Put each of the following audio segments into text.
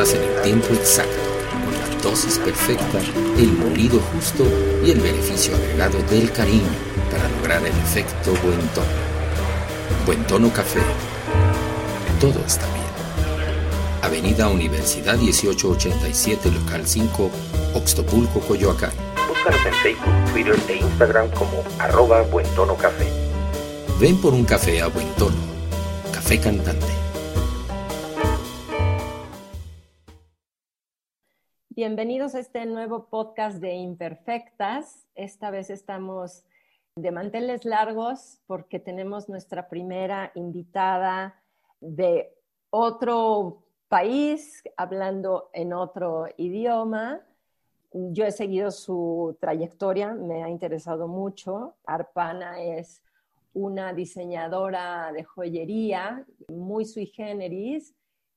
En el tiempo exacto, con la dosis perfecta, el molido justo y el beneficio agregado del cariño para lograr el efecto buen tono. Buen tono café. Todo está bien. Avenida Universidad 1887, local 5, Oxtopulco, Coyoacán. Búscanos en Facebook, Twitter e Instagram como arroba buen tono café. Ven por un café a buen tono. Café cantante. Este nuevo podcast de Imperfectas. Esta vez estamos de manteles largos porque tenemos nuestra primera invitada de otro país, hablando en otro idioma. Yo he seguido su trayectoria, me ha interesado mucho. Arpana es una diseñadora de joyería muy sui generis.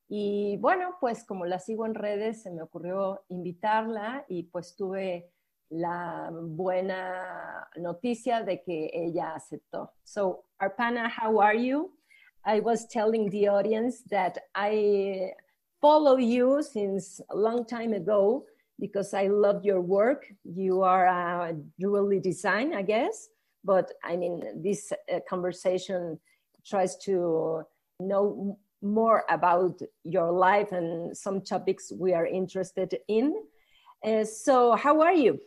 Y bueno, pues como la sigo en redes, se me ocurrió invitarla y pues tuve la buena noticia de que ella aceptó. So, Arpana, how are you? I was telling the audience that I follow you since a long time ago because I love your work. You are a jewelry design, I guess, but I mean, this uh, conversation tries to know more about your life and some topics we are interested in. Uh, so, how are you?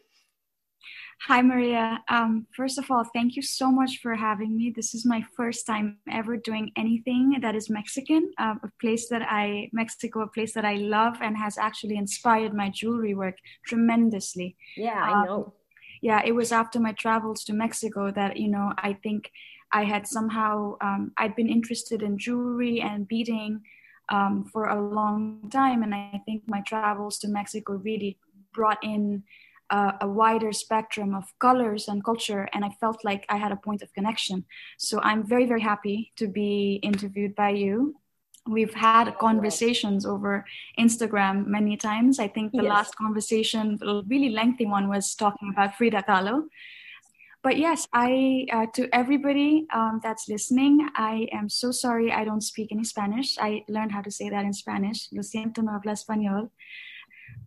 Hi, Maria. Um, first of all, thank you so much for having me. This is my first time ever doing anything that is Mexican, uh, a place that I, Mexico, a place that I love and has actually inspired my jewelry work tremendously. Yeah, I Um, know. yeah, it was after my travels to Mexico that, you know, I think I had somehow, um, I'd been interested in jewelry and beading um, for a long time. And I think my travels to Mexico really brought in uh, a wider spectrum of colors and culture. And I felt like I had a point of connection. So I'm very, very happy to be interviewed by you. We've had conversations over Instagram many times. I think the Yes. last conversation, a really lengthy one, was talking about Frida Kahlo. But yes, I uh, to everybody um, that's listening, I am so sorry I don't speak any Spanish. I learned how to say that in Spanish. Lo siento, no habla español.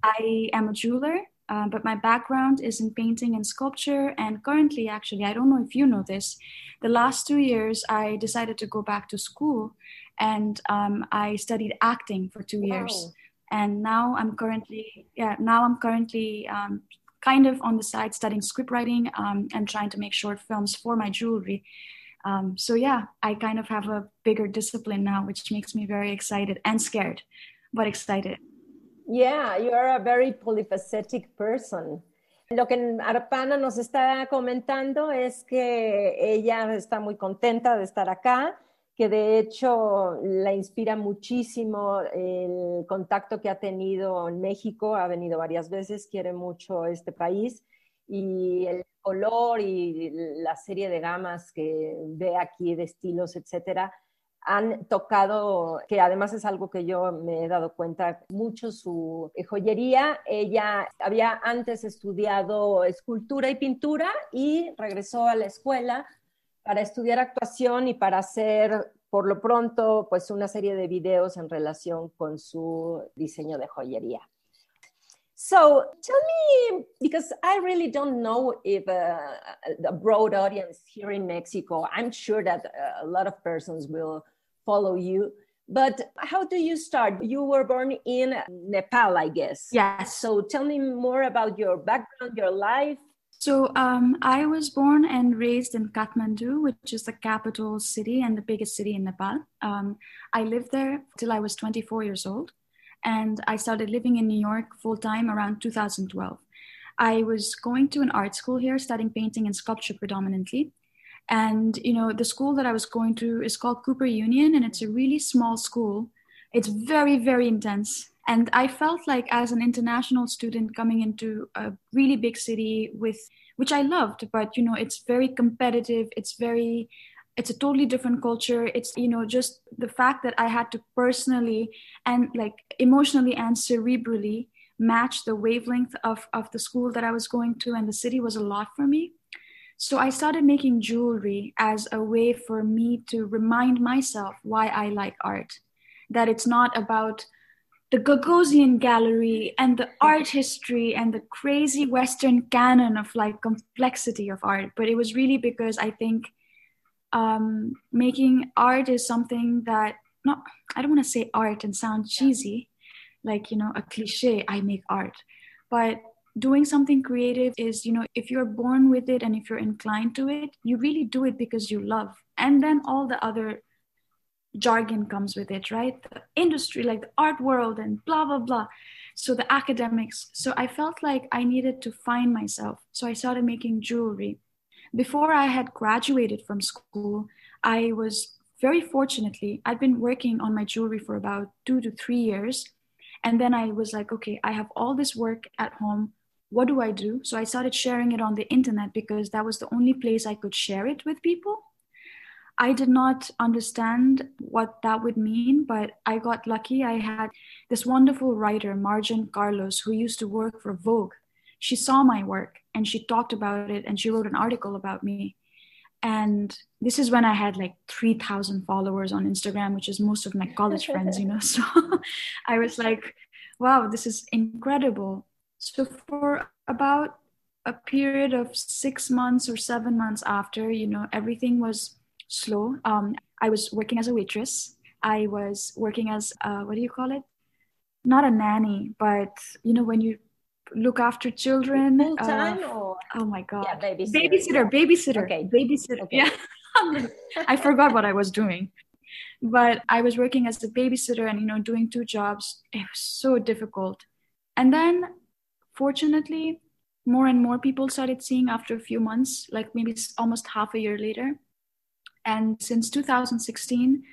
I am a jeweler, uh, but my background is in painting and sculpture. And currently, actually, I don't know if you know this, the last two years I decided to go back to school, and um, I studied acting for two years Wow. and now i'm currently yeah now i'm currently um, kind of on the side studying script writing um, and trying to make short films for my jewelry um, so yeah i kind of have a bigger discipline now which makes me very excited and scared but excited Yeah, you are a very polyphacetic person. Lo que Arpana nos está comentando es que ella está muy contenta de estar acá, que de hecho la inspira muchísimo el contacto que ha tenido en México, ha venido varias veces, quiere mucho este país y el color y la serie de gamas que ve aquí de estilos, etcétera, han tocado, que además es algo que yo me he dado cuenta mucho, su joyería. Ella había antes estudiado escultura y pintura y regresó a la escuela para estudiar actuación y para hacer, por lo pronto, pues una serie de videos en relación con su diseño de joyería. So tell me, because I really don't know if uh, a broad audience here in Mexico, I'm sure that uh, a lot of persons will follow you. But how do you start? You were born in Nepal, I guess. yes So tell me more about your background, your life. So um, I was born and raised in Kathmandu, which is the capital city and the biggest city in Nepal. Um, I lived there till I was 24 years old, and I started living in New York full time around 2012. I was going to an art school here, studying painting and sculpture predominantly. And you know, the school that I was going to is called Cooper Union, and it's a really small school. It's very, very intense. And I felt like as an international student coming into a really big city with which I loved, but you know, it's very competitive, it's very it's a totally different culture. It's you know just the fact that i had to personally and like emotionally and cerebrally match the wavelength of, of the school that i was going to and the city was a lot for me. So i started making jewelry as a way for me to remind myself why i like art that it's not about the Gagosian gallery and the art history and the crazy Western canon of like complexity of art. But it was really because I think um, making art is something that not I don't want to say art and sound cheesy, like you know a cliche. I make art, but doing something creative is you know if you're born with it and if you're inclined to it, you really do it because you love, and then all the other jargon comes with it, right? The industry, like the art world, and blah blah blah. So the academics. So I felt like I needed to find myself. So I started making jewelry before I had graduated from school, I was very fortunately, I'd been working on my jewelry for about two to three years. And then I was like, okay, I have all this work at home. What do I do? So I started sharing it on the internet because that was the only place I could share it with people. I did not understand what that would mean, but I got lucky. I had this wonderful writer, Marjon Carlos, who used to work for Vogue. She saw my work and she talked about it and she wrote an article about me. And this is when i had like 3000 followers on instagram which is most of my college friends you know so i was like wow this is incredible. So for about a period of six months or seven months after you know everything was slow um, i was working as a waitress i was working as uh, what do you call it not a nanny but you know when you look after children. Full time uh, or? Oh my god. Yeah, babysitter. Babysitter. Babysitter. Okay. Babysitter. Okay. Yeah. I forgot what I was doing. But I was working as a babysitter and you know doing two jobs. It was so difficult. And then fortunately, more and more people started seeing after a few months, like maybe almost half a year later. And since 2016,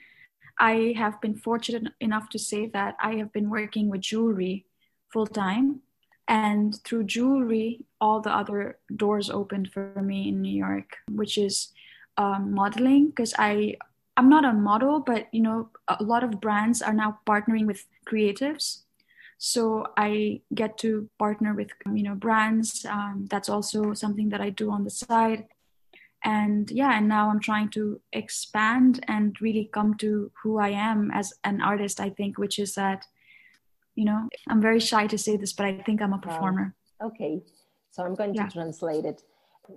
I have been fortunate enough to say that I have been working with jewelry full time and through jewelry all the other doors opened for me in new york which is um, modeling because i i'm not a model but you know a lot of brands are now partnering with creatives. So i get to partner with you know brands um, that's also something that i do on the side and yeah and now i'm trying to expand and really come to who i am as an artist i think which is that you know i'm very shy to say this but i think i'm a performer. Okay. So i'm going to yeah. translate it.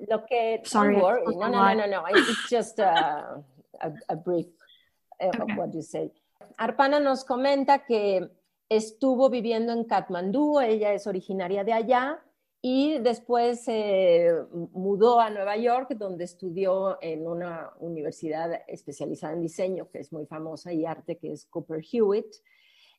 Look at sorry worry. no no no no no. It's just a, a, a brief uh, okay. of what you say. Arpana nos comenta que estuvo viviendo en Katmandú, ella es originaria de allá y después se mudó a Nueva York, donde estudió en una universidad especializada en diseño, que es muy famosa, y arte, que es Cooper Hewitt.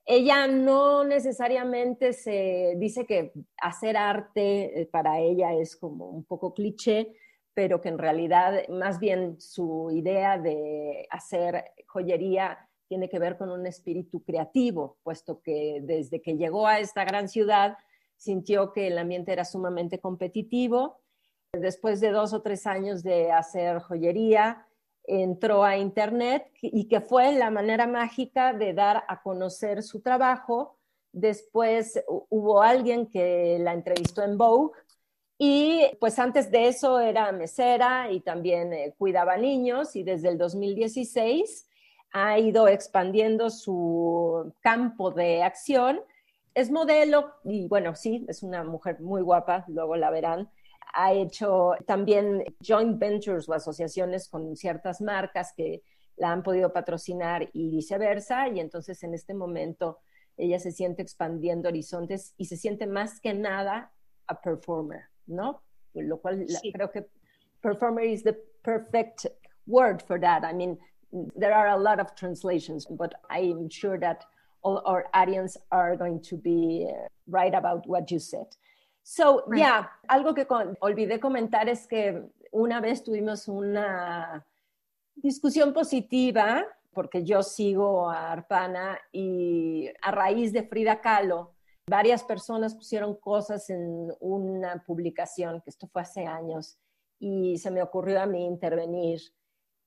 Ella no necesariamente se dice que hacer arte eh, para ella es como un poco cliché, pero que en realidad más bien su idea de hacer joyería tiene que ver con un espíritu creativo, puesto que desde que llegó a esta gran ciudad sintió que el ambiente era sumamente competitivo. Después de dos o tres años de hacer joyería, entró a Internet y que fue la manera mágica de dar a conocer su trabajo. Después hubo alguien que la entrevistó en Vogue y pues antes de eso era mesera y también eh, cuidaba niños y desde el 2016 ha ido expandiendo su campo de acción. Es modelo y bueno, sí, es una mujer muy guapa, luego la verán ha hecho también joint ventures o asociaciones con ciertas marcas que la han podido patrocinar y viceversa. Y entonces en este momento ella se siente expandiendo horizontes y se siente más que nada a performer, ¿no? Lo cual sí. creo que performer is the perfect word for that. I mean, there are a lot of translations, but I'm sure that all our audience are going to be right about what you said. So, right. yeah, algo que con, olvidé comentar es que una vez tuvimos una discusión positiva, porque yo sigo a Arpana y a raíz de Frida Kahlo, varias personas pusieron cosas en una publicación, que esto fue hace años, y se me ocurrió a mí intervenir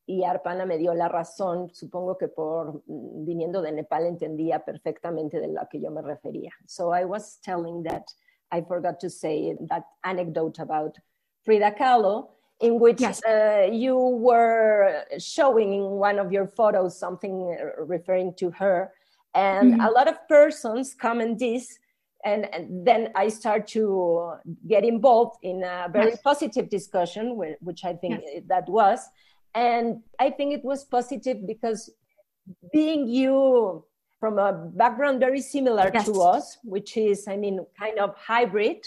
y Arpana me dio la razón, supongo que por mm, viniendo de Nepal entendía perfectamente de lo que yo me refería. So I was telling that I forgot to say that anecdote about Frida Kahlo, in which yes. uh, you were showing in one of your photos something uh, referring to her. And mm-hmm. a lot of persons comment this and, and, then I start to get involved in a very yes. positive discussion, which I think yes. that was. And I think it was positive because being you from a background very similar yes. to us, which is, I mean, kind of hybrid,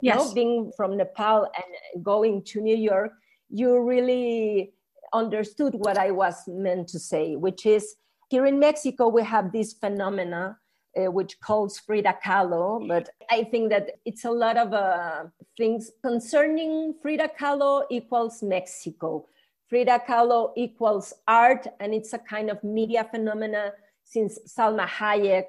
yes. you know, being from Nepal and going to New York, you really understood what I was meant to say, which is here in Mexico, we have this phenomena uh, which calls Frida Kahlo, but I think that it's a lot of uh, things concerning Frida Kahlo equals Mexico. Frida Kahlo equals art, and it's a kind of media phenomena since Salma Hayek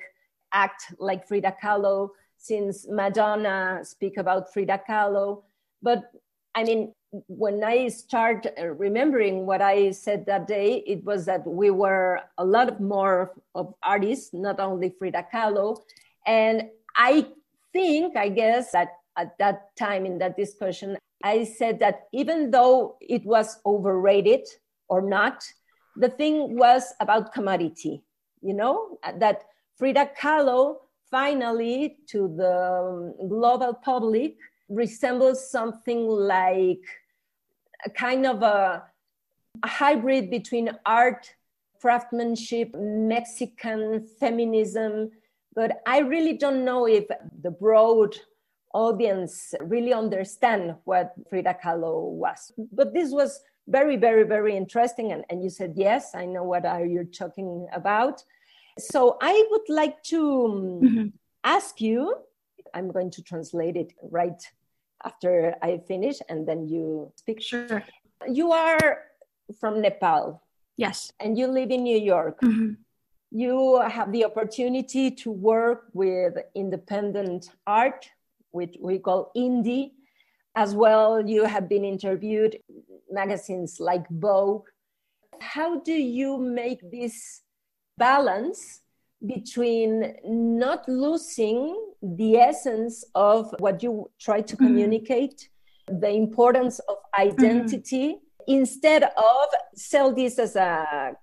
act like Frida Kahlo, since Madonna speak about Frida Kahlo. But I mean, when I start uh, remembering what I said that day, it was that we were a lot more of artists, not only Frida Kahlo. And I think, I guess, that at that time in that discussion, I said that even though it was overrated or not, the thing was about commodity, you know, that Frida Kahlo finally to the global public resembles something like a kind of a, a hybrid between art, craftsmanship, Mexican feminism. But I really don't know if the broad audience really understand what Frida Kahlo was. But this was very, very, very interesting. And, and you said, yes, I know what are you talking about. So I would like to mm-hmm. ask you, I'm going to translate it right after I finish and then you speak. Sure. You are from Nepal. Yes. And you live in New York. Mm-hmm. You have the opportunity to work with independent art which we call indie. As well, you have been interviewed magazines like Vogue. How do you make this balance between not losing the essence of what you try to mm-hmm. communicate, mm-hmm. the importance of identity, mm-hmm. instead of sell this as a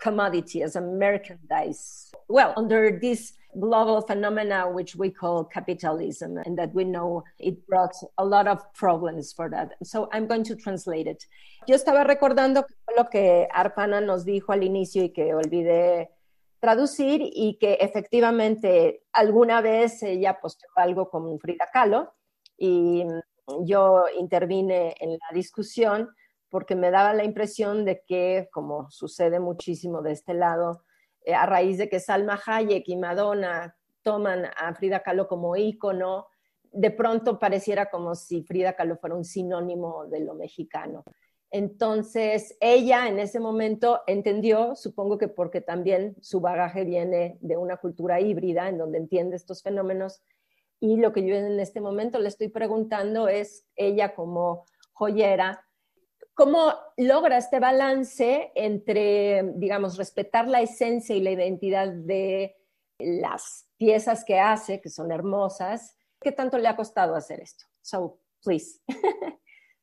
commodity, as a merchandise? Well, under this global phenomena which we call capitalism and that we know it brought a lot of problems for that. So I'm going to translate it. Yo estaba recordando lo que Arpana nos dijo al inicio y que olvidé traducir y que efectivamente alguna vez ella posteó algo con Frida Kahlo y yo intervine en la discusión porque me daba la impresión de que, como sucede muchísimo de este lado, eh, a raíz de que Salma Hayek y Madonna toman a Frida Kahlo como ícono, de pronto pareciera como si Frida Kahlo fuera un sinónimo de lo mexicano. Entonces, ella en ese momento entendió, supongo que porque también su bagaje viene de una cultura híbrida en donde entiende estos fenómenos. Y lo que yo en este momento le estoy preguntando es, ella como joyera, ¿Cómo logra este balance entre, digamos, respetar la esencia y la identidad de las piezas que hace, que son hermosas? ¿Qué tanto le ha costado hacer esto? So, please.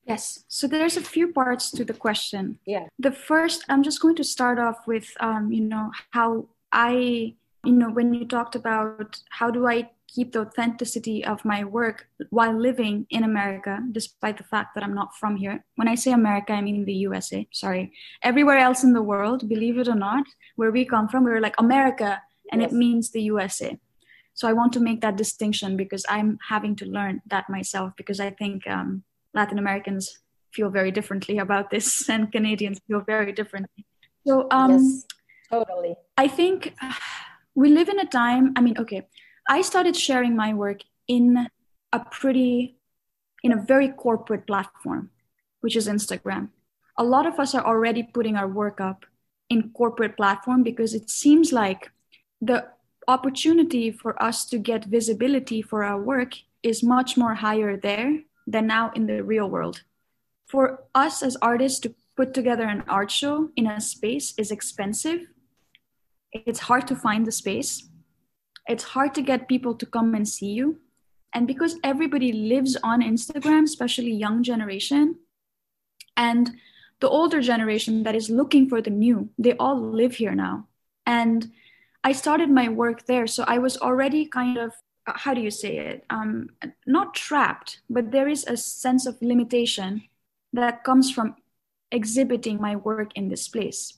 yes, so there's a few parts to the question. Yeah. The first, I'm just going to start off with, um, you know, how I, you know, when you talked about how do I keep the authenticity of my work while living in America, despite the fact that I'm not from here. When I say America, I mean the USA, sorry. Everywhere else in the world, believe it or not, where we come from, we're like America, and yes. it means the USA. So I want to make that distinction because I'm having to learn that myself because I think um, Latin Americans feel very differently about this and Canadians feel very differently. So, um, yes, totally. I think we live in a time, I mean, okay, I started sharing my work in a pretty, in a very corporate platform, which is Instagram. A lot of us are already putting our work up in corporate platform because it seems like the opportunity for us to get visibility for our work is much more higher there than now in the real world. For us as artists to put together an art show in a space is expensive. It's hard to find the space. It's hard to get people to come and see you. And because everybody lives on Instagram, especially young generation, and the older generation that is looking for the new, they all live here now. And I started my work there. So I was already kind of, uh, how do you say it? Um, not trapped, but there is a sense of limitation that comes from exhibiting my work in this place.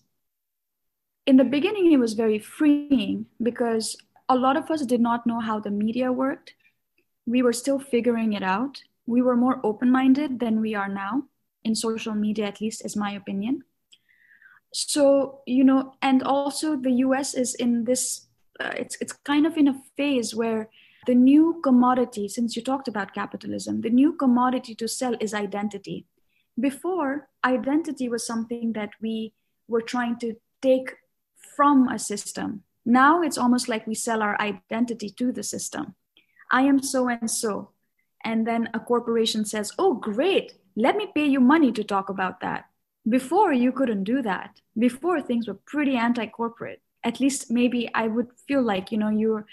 In the beginning, it was very freeing because a lot of us did not know how the media worked. We were still figuring it out. We were more open minded than we are now, in social media, at least, is my opinion. So, you know, and also the US is in this, uh, it's, it's kind of in a phase where the new commodity, since you talked about capitalism, the new commodity to sell is identity. Before, identity was something that we were trying to take from a system. Now it's almost like we sell our identity to the system. I am so and so. And then a corporation says, Oh, great, let me pay you money to talk about that. Before, you couldn't do that. Before, things were pretty anti corporate. At least, maybe I would feel like, you know, your,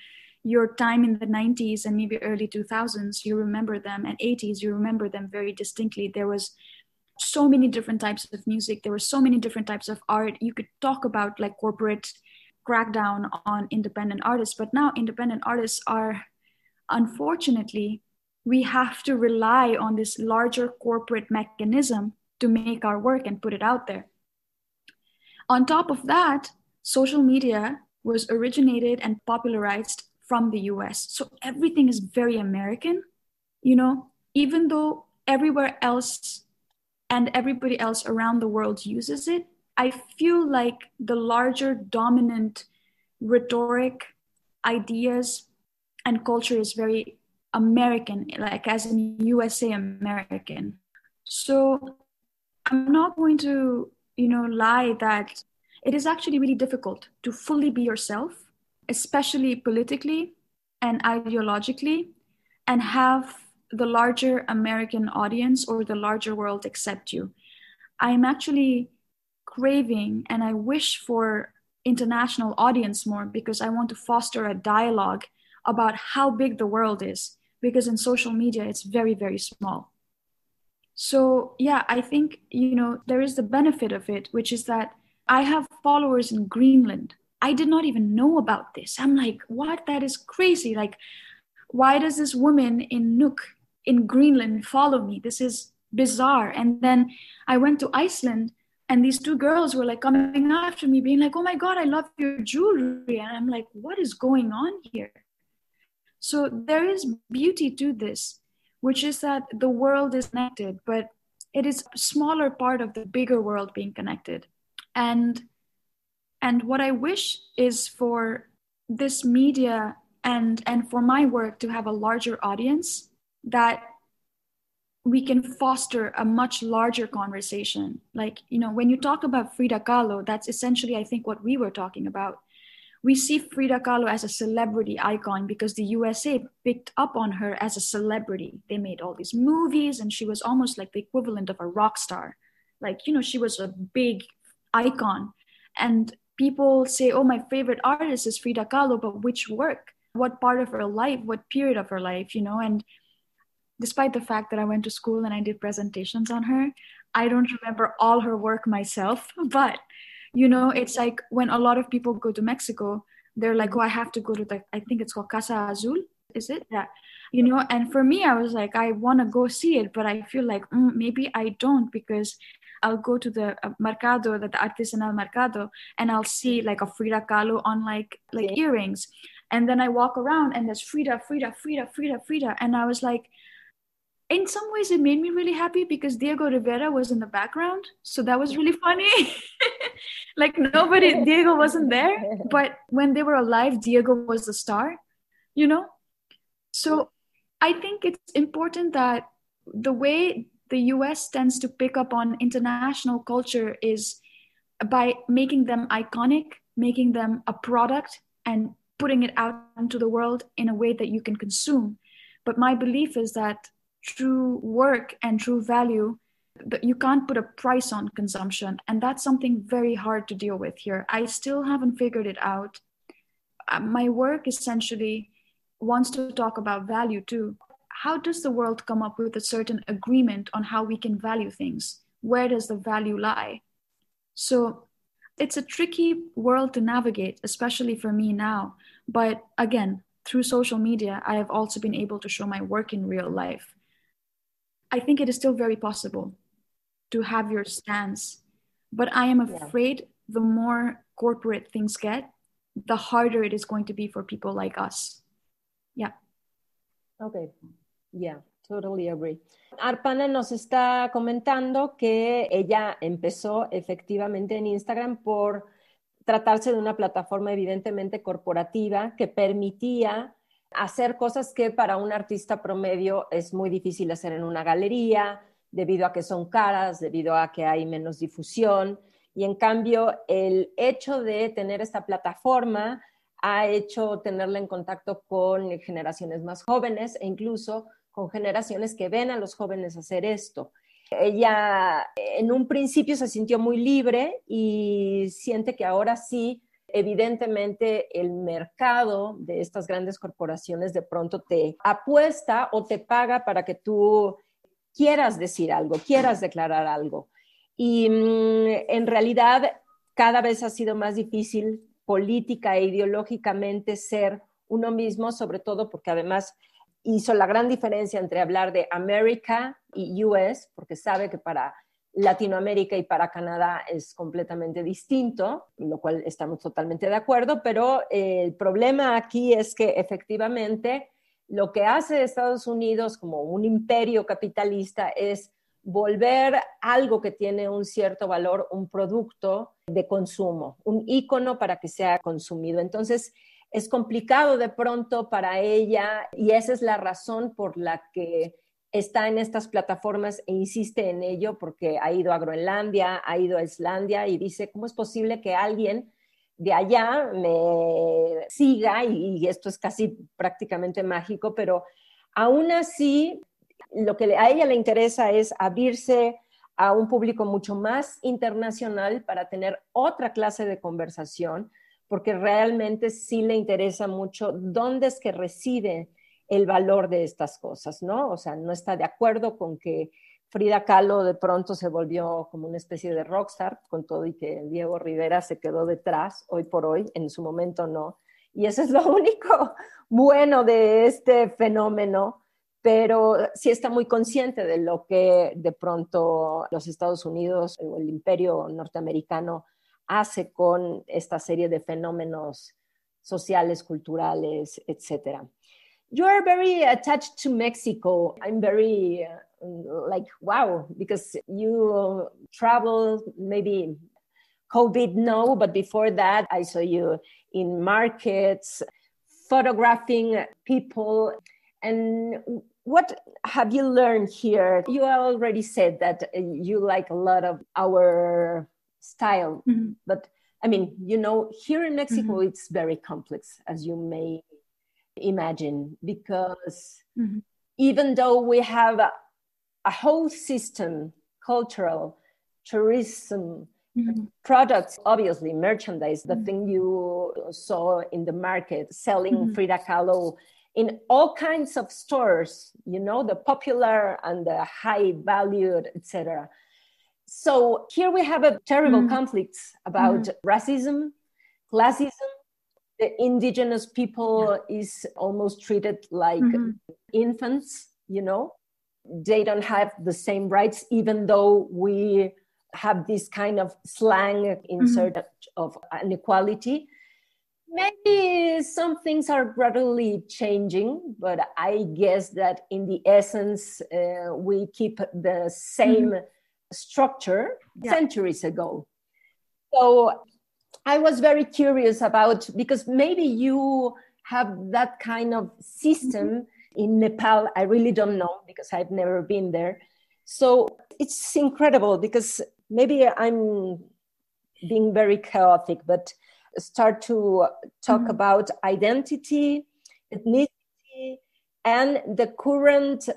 your time in the 90s and maybe early 2000s, you remember them, and 80s, you remember them very distinctly. There was so many different types of music there were so many different types of art you could talk about like corporate crackdown on independent artists but now independent artists are unfortunately we have to rely on this larger corporate mechanism to make our work and put it out there. On top of that social media was originated and popularized from the US so everything is very american you know even though everywhere else and everybody else around the world uses it, I feel like the larger dominant rhetoric, ideas, and culture is very American, like as in USA American. So I'm not going to, you know, lie that it is actually really difficult to fully be yourself, especially politically and ideologically, and have the larger American audience or the larger world accept you. I'm actually craving and I wish for international audience more because I want to foster a dialogue about how big the world is because in social media it's very very small. So yeah, I think you know there is the benefit of it which is that I have followers in Greenland. I did not even know about this. I'm like, what? That is crazy. Like why does this woman in Nuuk in Greenland follow me. This is bizarre. And then I went to Iceland and these two girls were like coming after me, being like, oh my God, I love your jewelry. And I'm like, what is going on here? So there is beauty to this, which is that the world is connected, but it is a smaller part of the bigger world being connected. And and what I wish is for this media and and for my work to have a larger audience that we can foster a much larger conversation. Like, you know, when you talk about Frida Kahlo, that's essentially, I think, what we were talking about. We see Frida Kahlo as a celebrity icon because the USA picked up on her as a celebrity. They made all these movies, and she was almost like the equivalent of a rock star. Like, you know, she was a big icon. And people say, oh, my favorite artist is Frida Kahlo, but which work? What part of her life? What period of her life? You know, and despite the fact that I went to school and I did presentations on her, I don't remember all her work myself. But, you know, it's like when a lot of people go to Mexico, they're like, oh, I have to go to the, I think it's called Casa Azul. Is it? Yeah. You know, and for me, I was like, I want to go see it, but I feel like mm, maybe I don't because I'll go to the uh, mercado, the, the artisanal mercado, and I'll see like a Frida Kahlo on like like yeah. earrings, and then I walk around and there's Frida, Frida, Frida, Frida, Frida, and I was like, in some ways it made me really happy because Diego Rivera was in the background. So that was really funny. like nobody, Diego wasn't there. But when they were alive, Diego was the star, you know? So I think it's important that the way the US tends to pick up on international culture is by making them iconic, making them a product, and putting it out into the world in a way that you can consume. But my belief is that true work and true value that you can't put a price on consumption and that's something very hard to deal with here i still haven't figured it out uh, my work essentially wants to talk about value too how does the world come up with a certain agreement on how we can value things? Where does the value lie? So it's a tricky world to navigate, especially for me now. But again, through social media, I have also been able to show my work in real life. I think it is still very possible to have your stance, but I am afraid yeah. the more corporate things get, the harder it is going to be for people like us. Yeah. Okay. Yeah, totally agree. Arpana nos está comentando que ella empezó efectivamente en Instagram por tratarse de una plataforma evidentemente corporativa que permitía hacer cosas que para un artista promedio es muy difícil hacer en una galería, debido a que son caras, debido a que hay menos difusión. Y en cambio, el hecho de tener esta plataforma ha hecho tenerla en contacto con generaciones más jóvenes e incluso con generaciones que ven a los jóvenes hacer esto. Ella en un principio se sintió muy libre y siente que ahora sí, evidentemente el mercado de estas grandes corporaciones de pronto te apuesta o te paga para que tú quieras decir algo, quieras declarar algo. Y mm, en realidad cada vez ha sido más difícil política e ideológicamente ser uno mismo, sobre todo porque además hizo la gran diferencia entre hablar de América y US, porque sabe que para Latinoamérica y para Canadá es completamente distinto, lo cual estamos totalmente de acuerdo, pero eh, el problema aquí es que efectivamente lo que hace Estados Unidos como un imperio capitalista es volver algo que tiene un cierto valor, un producto de consumo, un icono para que sea consumido. Entonces, es complicado de pronto para ella y esa es la razón por la que está en estas plataformas e insiste en ello porque ha ido a Groenlandia, ha ido a Islandia y dice, ¿cómo es posible que alguien de allá me siga? Y, esto es casi prácticamente mágico, pero aún así lo que a ella le interesa es abrirse a un público mucho más internacional para tener otra clase de conversación, porque realmente sí le interesa mucho dónde es que reside el valor de estas cosas, ¿no? O sea, no está de acuerdo con que Frida Kahlo de pronto se volvió como una especie de rockstar, con todo y que Diego Rivera se quedó detrás hoy por hoy, en su momento no. Y eso es lo único bueno de este fenómeno, pero sí está muy consciente de lo que de pronto los Estados Unidos o el imperio norteamericano hace con esta serie de fenómenos sociales, culturales, etc. You are very attached to Mexico. I'm very uh, like, wow, because you travel maybe COVID, no, but before that, I saw you in markets, photographing people. And what have you learned here? You already said that you like a lot of our style. Mm-hmm. But I mean, you know, here in Mexico, mm-hmm. it's very complex, as you may imagine, because mm-hmm. even though we have a, a whole system, cultural, tourism, mm-hmm. products, obviously merchandise, the mm-hmm. thing you saw in the market, selling mm-hmm. Frida Kahlo in all kinds of stores, you know, the popular and the high valued, etc so here we have a terrible mm. conflict about mm. racism, classism. The indigenous people yeah. is almost treated like mm-hmm. infants, you know. They don't have the same rights, even though we have this kind of slang insert mm-hmm. of inequality. Maybe some things are gradually changing, but I guess that in the essence, uh, we keep the same. Mm-hmm structure yeah. centuries ago. So I was very curious about because maybe you have that kind of system mm-hmm. in Nepal, I really don't know because I've never been there. So it's incredible because maybe I'm being very chaotic, but start to talk mm-hmm. about identity, ethnicity, and the current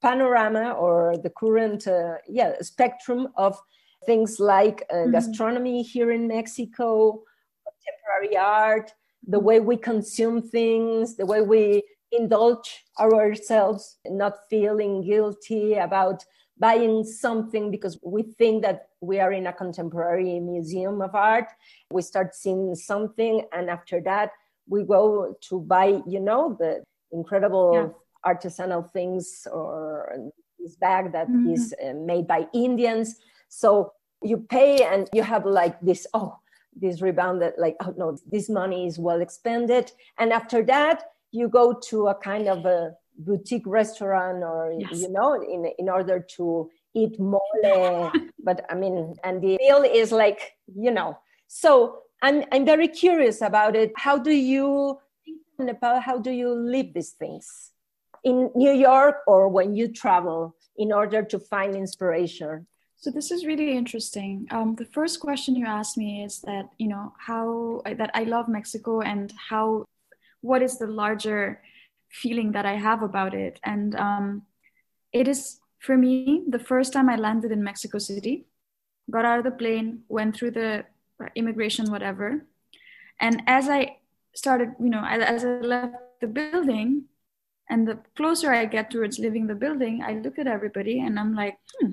panorama or the current uh, yeah spectrum of things like uh, mm-hmm. gastronomy here in Mexico, contemporary art, the way we consume things, the way we indulge ourselves, not feeling guilty about buying something because we think that we are in a contemporary museum of art. We start seeing something, and after that, we go to buy, you know, the incredible yeah. artisanal things or this bag that mm-hmm. is uh, made by Indians. So you pay and you have like this, oh, this rebound that like, oh no, this money is well expended. And after that, you go to a kind of a boutique restaurant or yes. you know in in order to eat mole. But i mean and the meal is like you know. So i'm i'm very curious about it. How do you think nepal how do you live these things? In new york or when you travel in order to find inspiration so this is really interesting. Um, the first question you asked me is that you know how that I love Mexico and how what is the larger feeling that I have about it. And um, it is, for me, the first time I landed in Mexico City, got out of the plane, went through the immigration, whatever. And as I started, you know, as I left the building, and the closer I get towards leaving the building, I look at everybody and I'm like, hmm,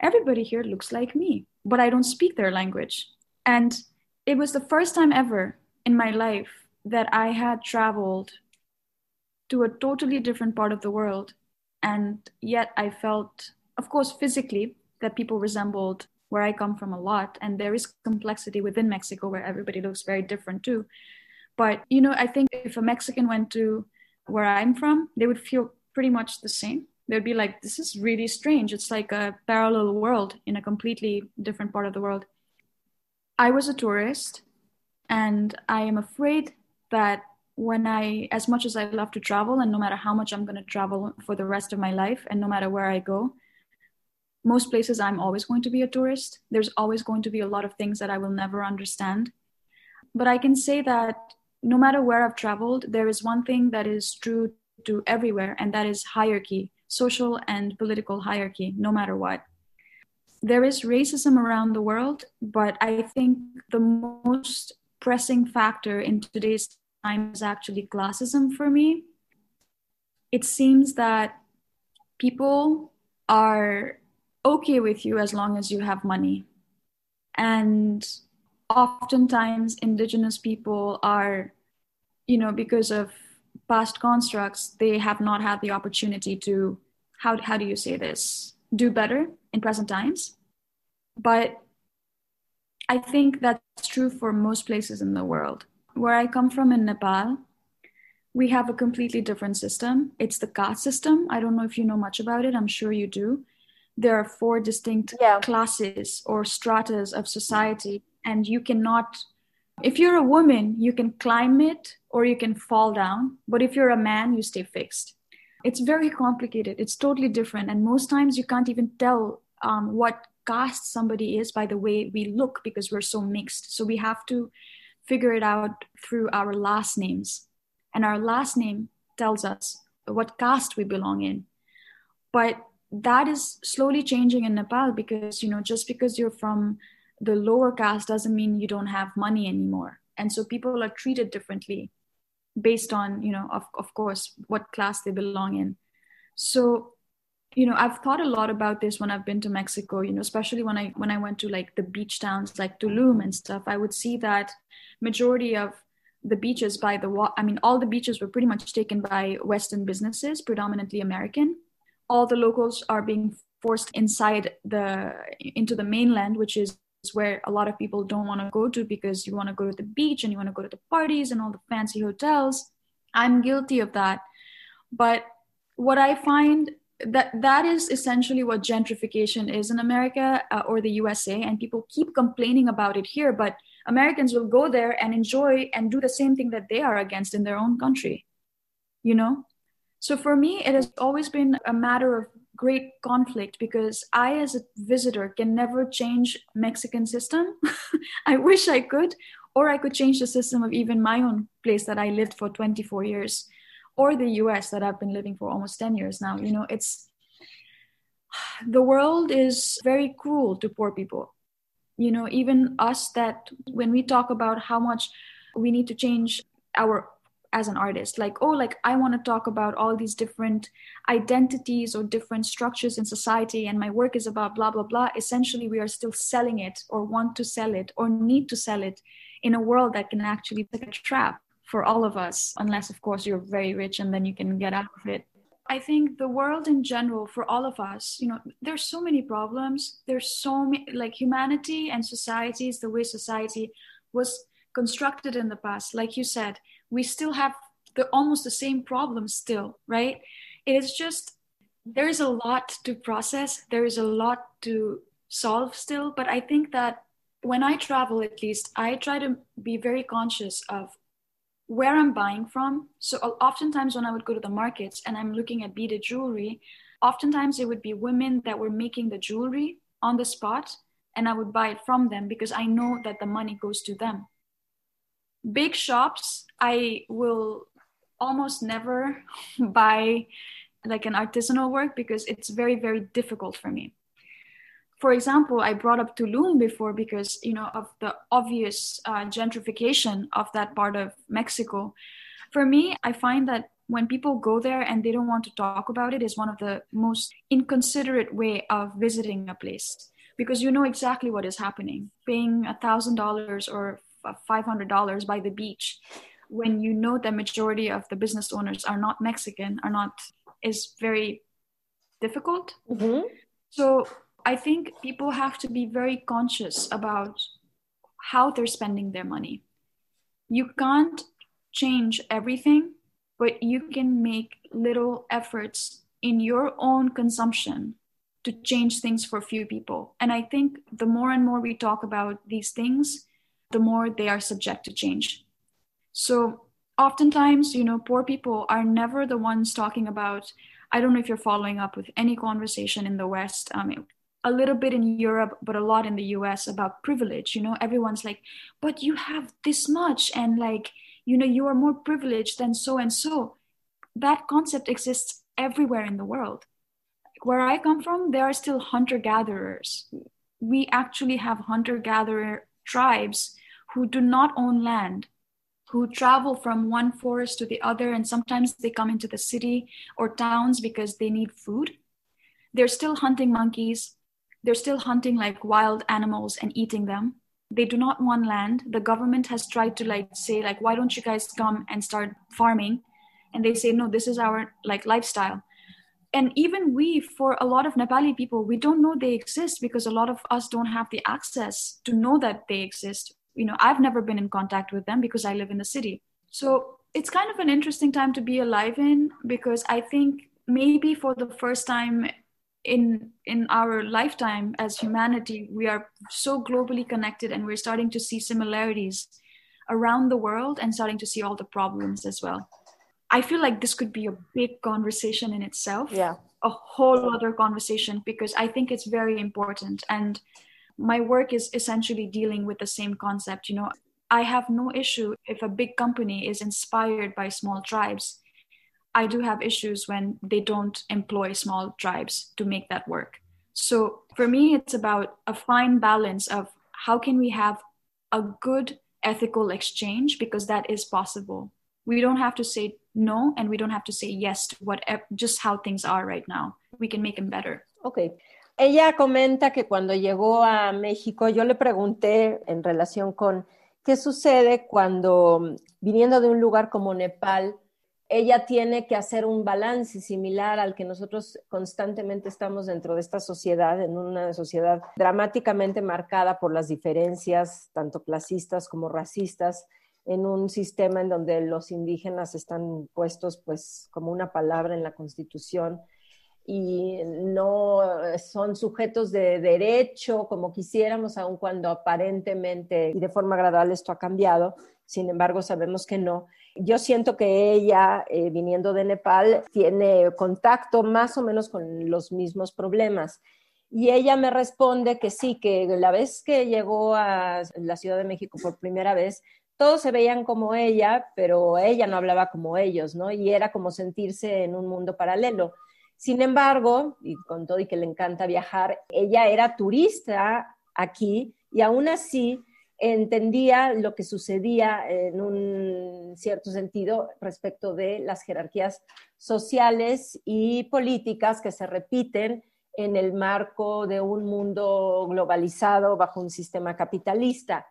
everybody here looks like me, but I don't speak their language. And it was the first time ever in my life that I had traveled to a totally different part of the world. And yet I felt, of course, physically, that people resembled where I come from a lot. And there is complexity within Mexico where everybody looks very different too. But, you know, I think if a Mexican went to where I'm from, they would feel pretty much the same. They'd be like, this is really strange. It's like a parallel world in a completely different part of the world. I was a tourist, and I am afraid that when I, as much as I love to travel, and no matter how much I'm going to travel for the rest of my life, and no matter where I go, most places I'm always going to be a tourist. There's always going to be a lot of things that I will never understand. But I can say that no matter where I've traveled, there is one thing that is true to everywhere, and that is hierarchy, social and political hierarchy, no matter what. There is racism around the world, but I think the most pressing factor in today's time is actually classism for me. It seems that people are okay with you as long as you have money. And oftentimes, indigenous people are, you know, because of past constructs, they have not had the opportunity to, how, how do you say this, do better in present times. But I think that's true for most places in the world where I come from in Nepal, we have a completely different system. It's the caste system. I don't know if you know much about it. I'm sure you do. There are four distinct yeah. classes or stratas of society, and you cannot, if you're a woman, you can climb it or you can fall down. But if you're a man, you stay fixed. It's very complicated. It's totally different. And most times you can't even tell um, what caste somebody is by the way we look because we're so mixed. So we have to figure it out through our last names. And our last name tells us what caste we belong in. But that is slowly changing in Nepal because, you know, just because you're from the lower caste doesn't mean you don't have money anymore. And so people are treated differently based on, you know, of, of course, what class they belong in. So you know i've thought a lot about this when i've been to mexico you know especially when i when i went to like the beach towns like tulum and stuff i would see that majority of the beaches by the i mean all the beaches were pretty much taken by western businesses predominantly american all the locals are being forced inside the into the mainland which is where a lot of people don't want to go to because you want to go to the beach and you want to go to the parties and all the fancy hotels i'm guilty of that but what i find that that is essentially what gentrification is in America uh, or the USA, and people keep complaining about it here. But Americans will go there and enjoy and do the same thing that they are against in their own country, you know. So for me, it has always been a matter of great conflict because I, as a visitor, can never change Mexican system. I wish I could, or I could change the system of even my own place that I lived for 24 years, or the US that I've been living for almost 10 years now. You know, it's the world is very cruel to poor people. You know, even us that when we talk about how much we need to change our as an artist. Like oh like i want to talk about all these different identities or different structures in society and my work is about blah blah blah. Essentially we are still selling it or want to sell it or need to sell it in a world that can actually be a trap for all of us unless of course you're very rich and then you can get out of it. I think the world in general for all of us you know there's so many problems. There's so many like humanity and societies the way society was constructed in the past. Like you said we still have the almost the same problems still right? It is just there is a lot to process there is a lot to solve still but i think that when i travel at least i try to be very conscious of where i'm buying from. So oftentimes when i would go to the markets and i'm looking at beaded jewelry oftentimes it would be women that were making the jewelry on the spot and i would buy it from them because i know that the money goes to them big shops i will almost never buy like an artisanal work because it's very very difficult for me. For example i brought up tulum before because you know of the obvious uh, gentrification of that part of mexico. For me i find that when people go there and they don't want to talk about it is one of the most inconsiderate way of visiting a place because you know exactly what is happening. Paying a thousand dollars or $500 by the beach when you know the majority of the business owners are not Mexican, are not, is very difficult. Mm-hmm. So I think people have to be very conscious about how they're spending their money. You can't change everything, but you can make little efforts in your own consumption to change things for few people. And I think the more and more we talk about these things, the more they are subject to change. So oftentimes, you know, poor people are never the ones talking about. I don't know if you're following up with any conversation in the West. Mean, a little bit in Europe, but a lot in the US about privilege. You know, everyone's like, but you have this much, and like, you know, you are more privileged than so and so. That concept exists everywhere in the world. Where I come from, there are still hunter gatherers. We actually have hunter gatherer tribes who do not own land, who travel from one forest to the other, and sometimes they come into the city or towns because they need food. They're still hunting monkeys. They're still hunting like wild animals and eating them. They do not want land. The government has tried to like say like, why don't you guys come and start farming? And they say, no, this is our like lifestyle and even we for a lot of nepali people we don't know they exist because a lot of us don't have the access to know that they exist you know i've never been in contact with them because i live in the city so it's kind of an interesting time to be alive in because i think maybe for the first time in in our lifetime as humanity we are so globally connected and we're starting to see similarities around the world and starting to see all the problems as well I feel like this could be a big conversation in itself. Yeah. A whole other conversation because I think it's very important. And my work is essentially dealing with the same concept. You know, I have no issue if a big company is inspired by small tribes. I do have issues when they don't employ small tribes to make that work. So for me, it's about a fine balance of how can we have a good ethical exchange because that is possible. We don't have to say no and we don't have to say yes to whatever just how things are right now we can make them better okay ella comenta que cuando llegó a México yo le pregunté en relación con qué sucede cuando viniendo de un lugar como Nepal ella tiene que hacer un balance similar al que nosotros constantemente estamos dentro de esta sociedad, en una sociedad dramáticamente marcada por las diferencias, tanto clasistas como racistas, en un sistema en donde los indígenas están puestos pues como una palabra en la Constitución y no son sujetos de derecho como quisiéramos, aun cuando aparentemente y de forma gradual esto ha cambiado. sin embargo sabemos que no. Yo siento que ella, eh, viniendo de Nepal, tiene contacto más o menos con los mismos problemas. Y ella me responde que sí, que la vez que llegó a la Ciudad de México por primera vez, todos se veían como ella, pero ella no hablaba como ellos, ¿no? Y era como sentirse en un mundo paralelo. Sin embargo, y con todo y que le encanta viajar, ella era turista aquí y aún así entendía lo que sucedía en un cierto sentido respecto de las jerarquías sociales y políticas que se repiten en el marco de un mundo globalizado bajo un sistema capitalista.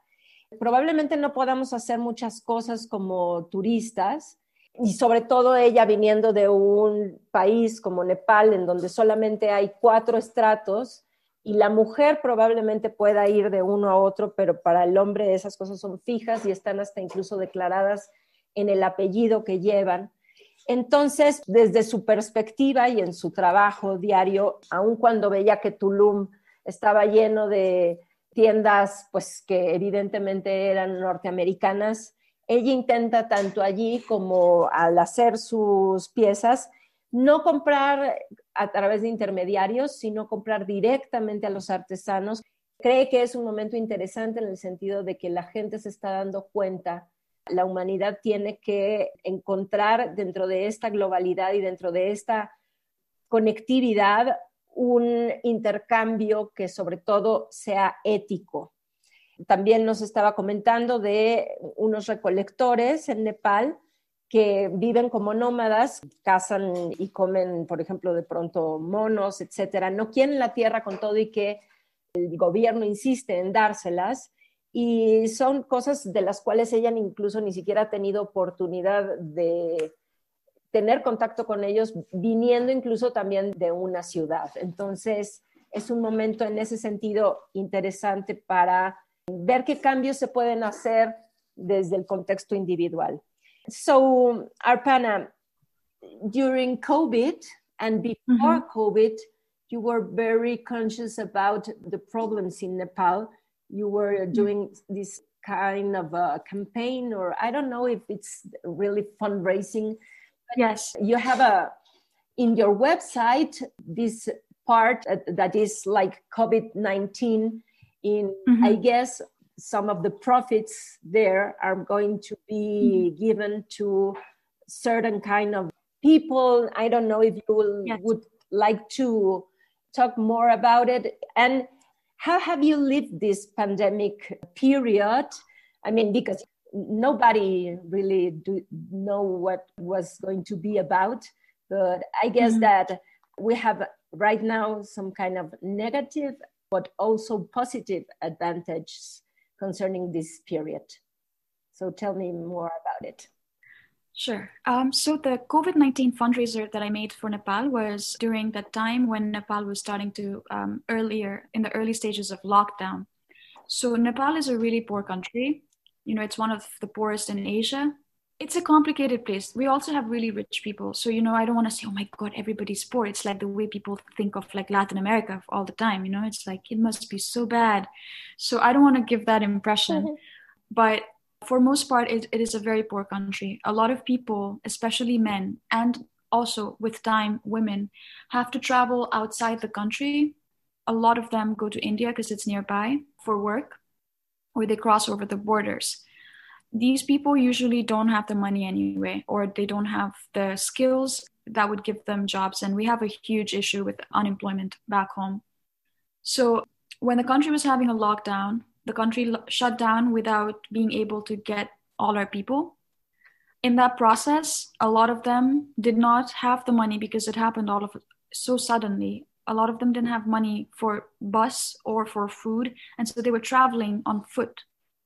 Probablemente no podamos hacer muchas cosas como turistas y sobre todo ella viniendo de un país como Nepal en donde solamente hay cuatro estratos y la mujer probablemente pueda ir de uno a otro, pero para el hombre esas cosas son fijas y están hasta incluso declaradas en el apellido que llevan. Entonces, desde su perspectiva y en su trabajo diario, aun cuando veía que Tulum estaba lleno de tiendas, pues que evidentemente eran norteamericanas, ella intenta tanto allí como al hacer sus piezas no comprar a través de intermediarios, sino comprar directamente a los artesanos. Cree que es un momento interesante en el sentido de que la gente se está dando cuenta, la humanidad tiene que encontrar dentro de esta globalidad y dentro de esta conectividad un intercambio que sobre todo sea ético. También nos estaba comentando de unos recolectores en Nepal que viven como nómadas, cazan y comen, por ejemplo, de pronto monos, etcétera. No quieren la tierra con todo y que el gobierno insiste en dárselas. Y son cosas de las cuales ella incluso ni siquiera ha tenido oportunidad de tener contacto con ellos, viniendo incluso también de una ciudad. Entonces, es un momento en ese sentido interesante para ver qué cambios se pueden hacer desde el contexto individual. So, Arpana, during COVID and before mm-hmm. COVID, you were very conscious about the problems in Nepal. You were mm-hmm. doing this kind of a campaign, or I don't know if it's really fundraising. Yes. You have a, in your website, this part that is like COVID 19 in, mm-hmm. I guess, some of the profits there are going to be mm-hmm. given to certain kind of people. I don't know if you will, yes. would like to talk more about it. And how have you lived this pandemic period? I mean, because nobody really do know what was going to be about, but I guess mm-hmm. that we have right now some kind of negative but also positive advantages concerning this period. So tell me more about it. Sure. Um, so the COVID 19 fundraiser that I made for Nepal was during that time when Nepal was starting to um, earlier in the early stages of lockdown. So Nepal is a really poor country. You know, it's one of the poorest in Asia. It's a complicated place. We also have really rich people. So, you know, I don't want to say, oh my God, everybody's poor. It's like the way people think of like Latin America all the time. You know, it's like, it must be so bad. So I don't want to give that impression. Mm-hmm. but for most part, it, it is a very poor country. A lot of people, especially men, and also with time, women, have to travel outside the country. A lot of them go to India because it's nearby for work, or they cross over the borders these people usually don't have the money anyway, or they don't have the skills that would give them jobs. And we have a huge issue with unemployment back home. So when the country was having a lockdown, the country shut down without being able to get all our people. In that process, a lot of them did not have the money because it happened all of so suddenly. A lot of them didn't have money for bus or for food, and so they were traveling on foot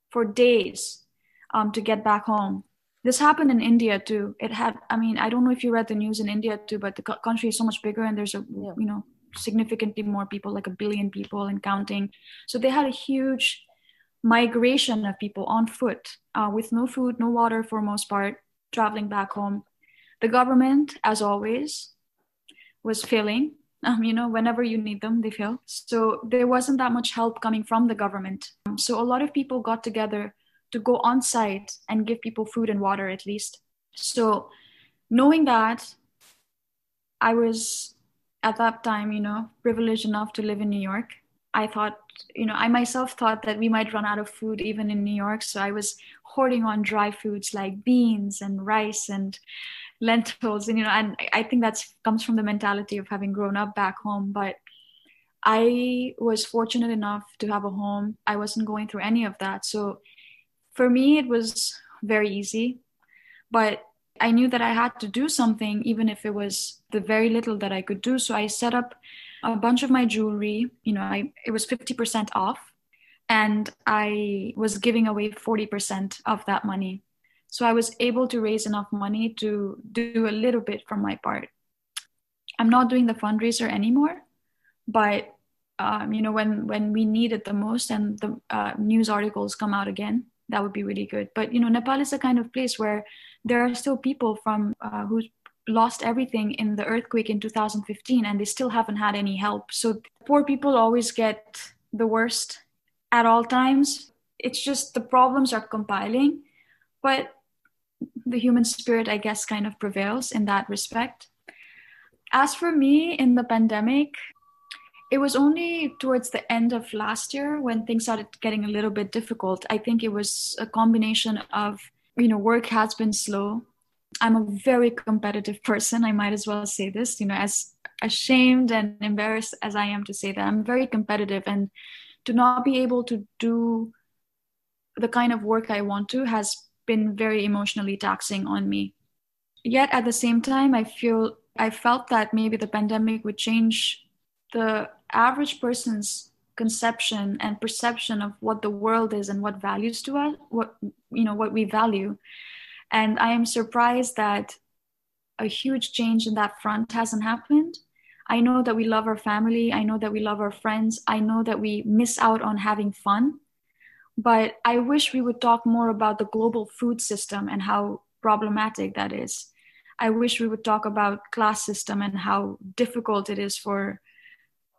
for days um, to get back home. This happened in India too. It had, I mean, I don't know if you read the news in India too, but the country is so much bigger and there's a, yeah. you know, significantly more people, like a billion people and counting. So they had a huge migration of people on foot uh, with no food, no water for most part, traveling back home. The government, as always, was failing. Um, you know, whenever you need them, they fail. So there wasn't that much help coming from the government. Um, so a lot of people got together to go on site and give people food and water at least. So, knowing that, I was at that time, you know, privileged enough to live in New York. I thought, you know, I myself thought that we might run out of food even in New York. So I was hoarding on dry foods like beans and rice and lentils. And, you know, and I think that comes from the mentality of having grown up back home. But I was fortunate enough to have a home. I wasn't going through any of that. So for me, it was very easy. But I knew that I had to do something, even if it was the very little that I could do. So I set up a bunch of my jewelry. You know, I, it was 50% off, and I was giving away 40% of that money. So I was able to raise enough money to do a little bit from my part. I'm not doing the fundraiser anymore, but um, you know, when when we need it the most, and the uh, news articles come out again, that would be really good. But you know, Nepal is a kind of place where there are still people from uh, who lost everything in the earthquake in 2015 and they still haven't had any help. So poor people always get the worst at all times. It's just the problems are compiling but the human spirit i guess kind of prevails in that respect. As for me in the pandemic it was only towards the end of last year when things started getting a little bit difficult. I think it was a combination of you know work has been slow. I'm a very competitive person i might as well say this you know as ashamed and embarrassed as i am to say that i'm very competitive and to not be able to do the kind of work i want to has been very emotionally taxing on me. Yet at the same time i feel i felt that maybe the pandemic would change the average person's conception and perception of what the world is and what values to us what you know what we value. And i am surprised that a huge change in that front hasn't happened. I know that we love our family. I know that we love our friends. I know that we miss out on having fun. But i wish we would talk more about the global food system and how problematic that is. I wish we would talk about class system and how difficult it is for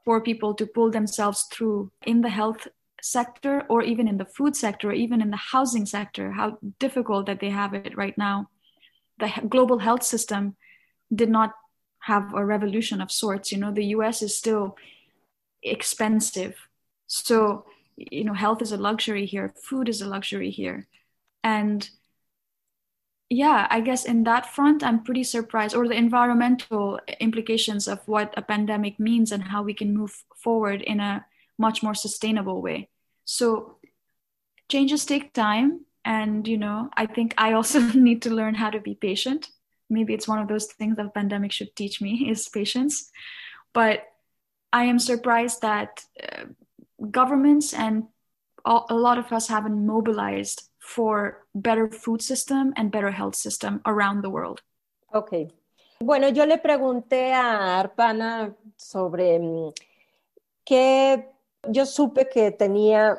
for people to pull themselves through in the health sector or even in the food sector or even in the housing sector how difficult that they have it right now. The global health system did not have a revolution of sorts you know the us is still expensive. So you know health is a luxury here food is a luxury here. And yeah, I guess in that front, I'm pretty surprised, or the environmental implications of what a pandemic means and how we can move forward in a much more sustainable way. So changes take time. And, you know, I think I also need to learn how to be patient. Maybe it's one of those things that a pandemic should teach me is patience. But I am surprised that uh, governments and a lot of us haven't mobilized for better food system and better health system around the world. Ok. Bueno, yo le pregunté a Arpana sobre mm, qué yo supe que tenía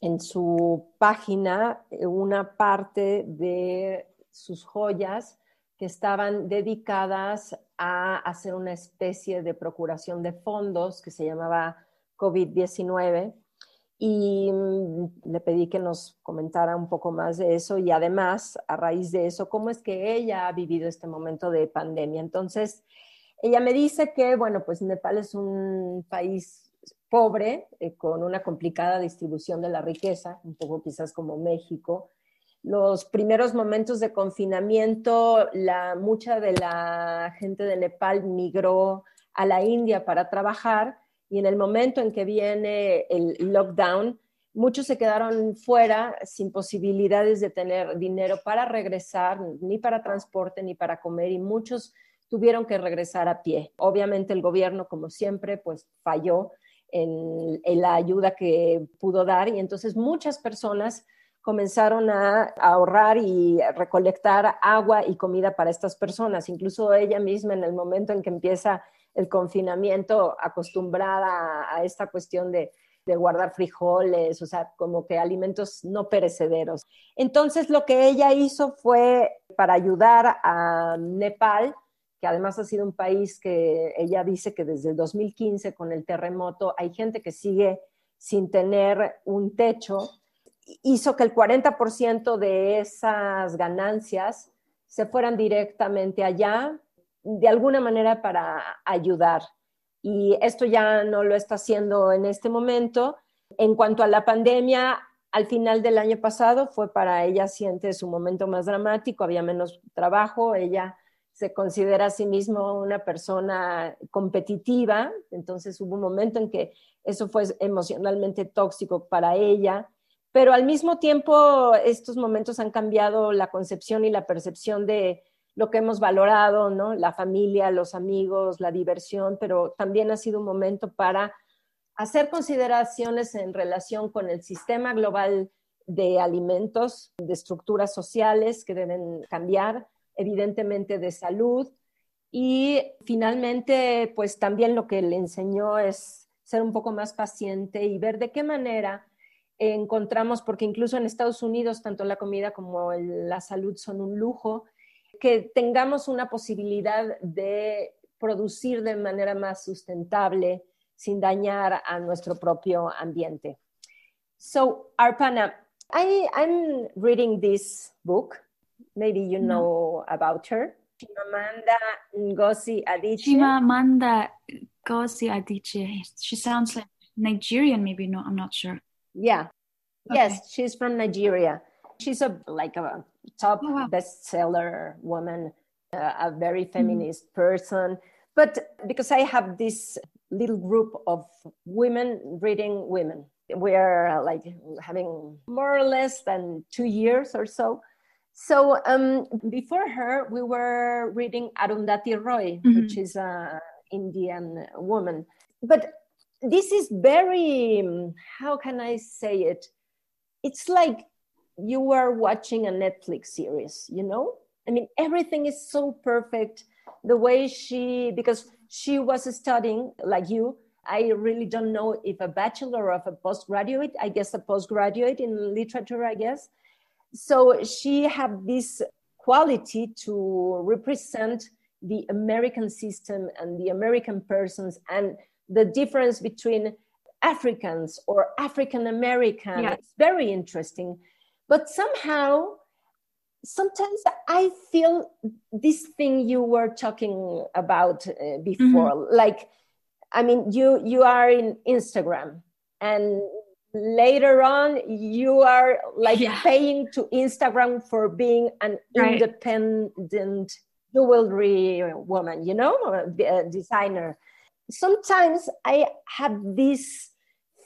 en su página una parte de sus joyas que estaban dedicadas a hacer una especie de procuración de fondos que se llamaba COVID-19 y mm, le pedí que nos comentara un poco más de eso y además, a raíz de eso, cómo es que ella ha vivido este momento de pandemia. Entonces, ella me dice que, bueno, pues Nepal es un país pobre, eh, con una complicada distribución de la riqueza, un poco quizás como México. Los primeros momentos de confinamiento, la, mucha de la gente de Nepal migró a la India para trabajar y en el momento en que viene el lockdown, muchos se quedaron fuera sin posibilidades de tener dinero para regresar, ni para transporte, ni para comer, y muchos tuvieron que regresar a pie. Obviamente el gobierno, como siempre, pues falló en, la ayuda que pudo dar y entonces muchas personas comenzaron a ahorrar y recolectar agua y comida para estas personas. Incluso ella misma en el momento en que empieza el confinamiento acostumbrada a, esta cuestión de, guardar frijoles, o sea, como que alimentos no perecederos. Entonces, lo que ella hizo fue para ayudar a Nepal, que además ha sido un país que ella dice que desde el 2015 con el terremoto hay gente que sigue sin tener un techo. Hizo que el 40% de esas ganancias se fueran directamente allá, de alguna manera para ayudar. Y esto ya no lo está haciendo en este momento. En cuanto a la pandemia, al final del año pasado fue para ella, siente su momento más dramático, había menos trabajo, ella se considera a sí misma una persona competitiva, entonces hubo un momento en que eso fue emocionalmente tóxico para ella, pero al mismo tiempo estos momentos han cambiado la concepción y la percepción de lo que hemos valorado, ¿no? La familia, los amigos, la diversión, pero también ha sido un momento para hacer consideraciones en relación con el sistema global de alimentos, de estructuras sociales que deben cambiar, evidentemente de salud y finalmente pues también lo que le enseñó es ser un poco más paciente y ver de qué manera encontramos, porque incluso en Estados Unidos tanto la comida como la salud son un lujo, que tengamos una posibilidad de producir de manera más sustentable, sin dañar a nuestro propio ambiente. So, Arpana, I, I'm reading this book. Maybe you know about her. Chimamanda Ngozi Adichie. Chimamanda Ngozi Adichie. She sounds like Nigerian, maybe. No, I'm not sure. Yeah. Okay. Yes, she's from Nigeria. She's a like a top oh, wow. bestseller woman, uh, a very mm-hmm. feminist mm-hmm. person. But because I have this little group of women reading women. We're uh, like having more or less than two years or so. So um, before her, we were reading Arundhati Roy, mm-hmm. which is an Indian woman. But this is very, um, how can I say it? It's like you are watching a Netflix series, you know? I mean, everything is so perfect. The way she, because she was studying like you i really don't know if a bachelor or a postgraduate i guess a postgraduate in literature i guess so she had this quality to represent the american system and the american persons and the difference between africans or african american yeah. it's very interesting but somehow sometimes I feel this thing you were talking about uh, before, mm-hmm. like, I mean, you you are in Instagram, and later on you are like yeah. paying to Instagram for being an right. independent jewelry woman, you know, a designer. Sometimes I have this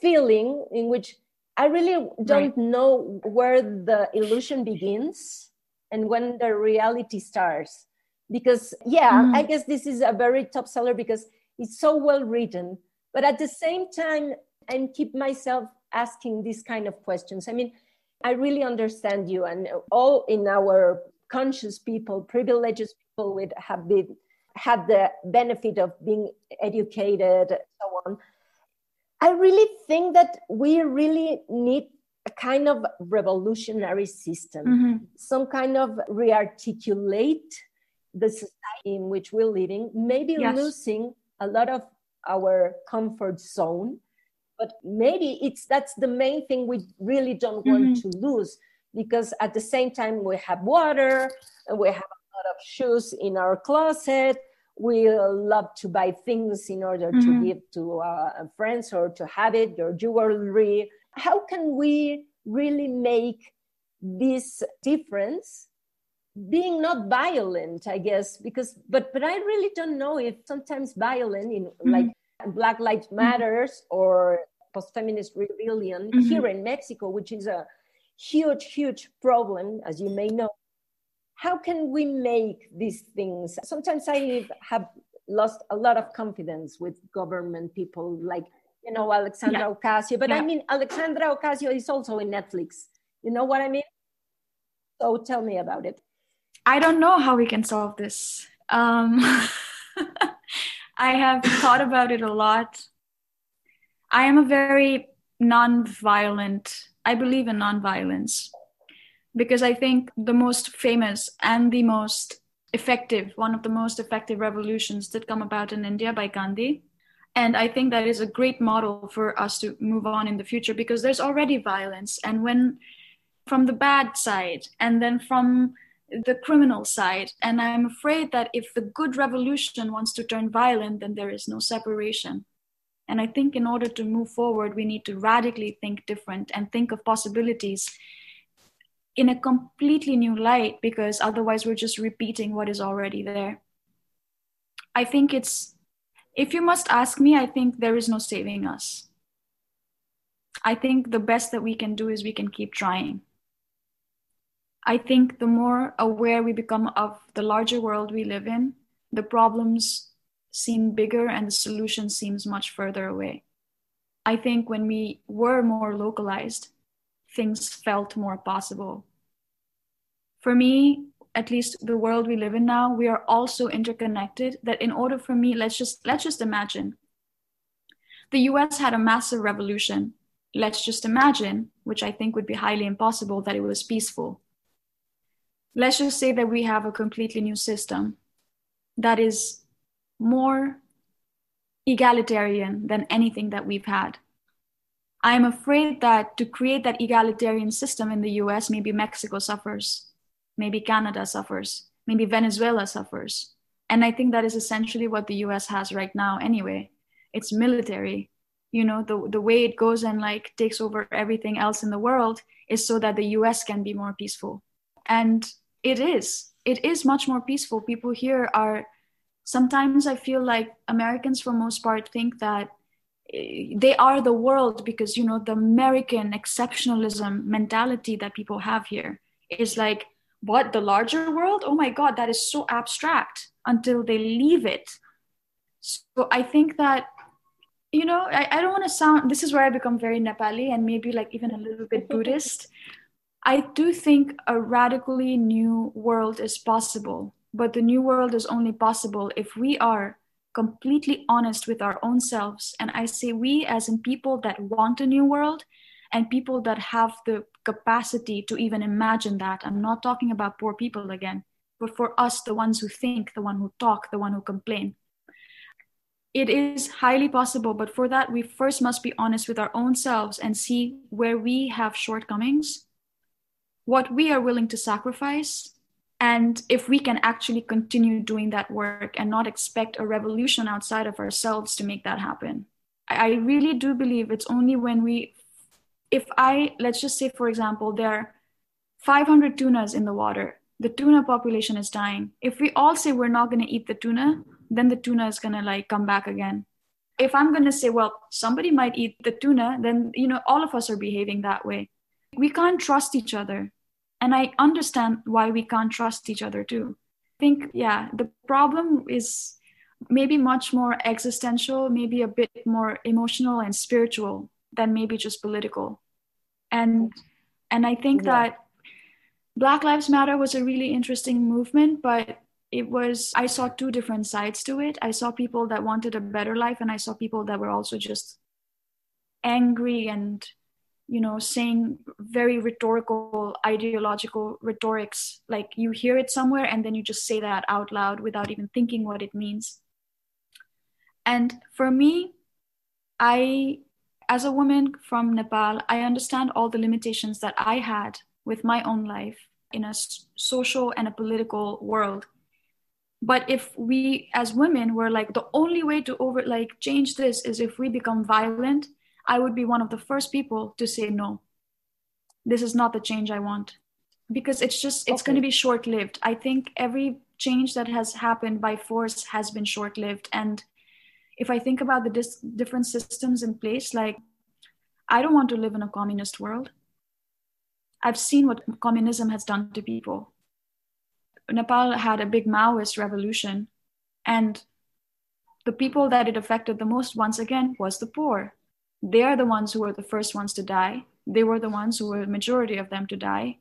feeling in which I really don't right. know where the illusion begins and when the reality starts because yeah mm. i guess this is a very top seller because it's so well written but at the same time i keep myself asking these kind of questions i mean i really understand you and all in our conscious people privileged people would have been had the benefit of being educated so on i really think that we really need a kind of revolutionary system, mm-hmm. some kind of rearticulate the society in which we're living, maybe yes. losing a lot of our comfort zone. But maybe it's that's the main thing we really don't mm-hmm. want to lose because at the same time we have water and we have lot of shoes in our closet. We love to buy things in order mm-hmm. to give to uh, friends or to have it, your jewelry how can we really make this difference being not violent i guess because but but i really don't know if sometimes violent in mm-hmm. like black lives mm-hmm. matters mm-hmm. or post-feminist rebellion mm-hmm. here in mexico which is a huge huge problem as you may know how can we make these things sometimes i have lost a lot of confidence with government people like you know, Alexandra yeah. Ocasio. But yeah. I mean, Alexandra Ocasio is also in Netflix. You know what I mean? So tell me about it. I don't know how we can solve this. Um, I have thought about it a lot. I am a very non-violent. I believe in non-violence because I think the most famous and the most effective, one of the most effective revolutions did come about in India by Gandhi And I think that is a great model for us to move on in the future because there's already violence. And when from the bad side, and then from the criminal side. And I'm afraid that if the good revolution wants to turn violent, then there is no separation. And I think in order to move forward, we need to radically think different and think of possibilities in a completely new light because otherwise we're just repeating what is already there. I think it's, if you must ask me, I think there is no saving us. I think the best that we can do is we can keep trying. I think the more aware we become of the larger world we live in, the problems seem bigger and the solution seems much further away. I think when we were more localized, things felt more possible. For me, at least the world we live in now, we are all so interconnected that in order for me, let's just let's just imagine. The US had a massive revolution. Let's just imagine, which I think would be highly impossible, that it was peaceful let's just say that we have a completely new system that is more egalitarian than anything that we've had. I'm afraid that to create that egalitarian system in the US, maybe Mexico suffers, maybe Canada suffers, maybe Venezuela suffers. And I think that is essentially what the US has right now anyway. It's military. You know, the, the way it goes and like takes over everything else in the world is so that the US can be more peaceful. And it is it is much more peaceful people here are sometimes i feel like americans for most part think that they are the world because you know the american exceptionalism mentality that people have here is like what the larger world? Oh my god that is so abstract until they leave it. So i think that you know i, I don't want to sound this is where i become very nepali and maybe like even a little bit buddhist. I do think a radically new world is possible, but the new world is only possible if we are completely honest with our own selves. And I say we, as in people that want a new world and people that have the capacity to even imagine that. I'm not talking about poor people again, but for us, the ones who think, the one who talk, the one who complain. It is highly possible, but for that, we first must be honest with our own selves and see where we have shortcomings what we are willing to sacrifice and if we can actually continue doing that work and not expect a revolution outside of ourselves to make that happen. I really do believe it's only when we if i let's just say for example there are 500 tunas in the water the tuna population is dying. If we all say we're not going to eat the tuna then the tuna is going to like come back again. If i'm going to say well somebody might eat the tuna then you know all of us are behaving that way. We can't trust each other. And I understand why we can't trust each other too. I think, yeah, the problem is maybe much more existential, maybe a bit more emotional and spiritual than maybe just political. And and I think yeah. that Black Lives Matter was a really interesting movement, but it was I saw two different sides to it. I saw people that wanted a better life and I saw people that were also just angry and you know saying very rhetorical ideological rhetorics like you hear it somewhere and then you just say that out loud without even thinking what it means. And for me i as a woman from nepal i understand all the limitations that i had with my own life in a social and a political world. But if we as women were like the only way to over like change this is if we become violent I would be one of the first people to say no. This is not the change I want because it's just it's okay. going to be short lived. I think every change that has happened by force has been short lived and if I think about the dis- different systems in place like I don't want to live in a communist world. I've seen what communism has done to people. Nepal had a big Maoist revolution, and the people that it affected the most, once again, was the poor they are the ones who were the first ones to die. They were the ones who were the majority of them to die.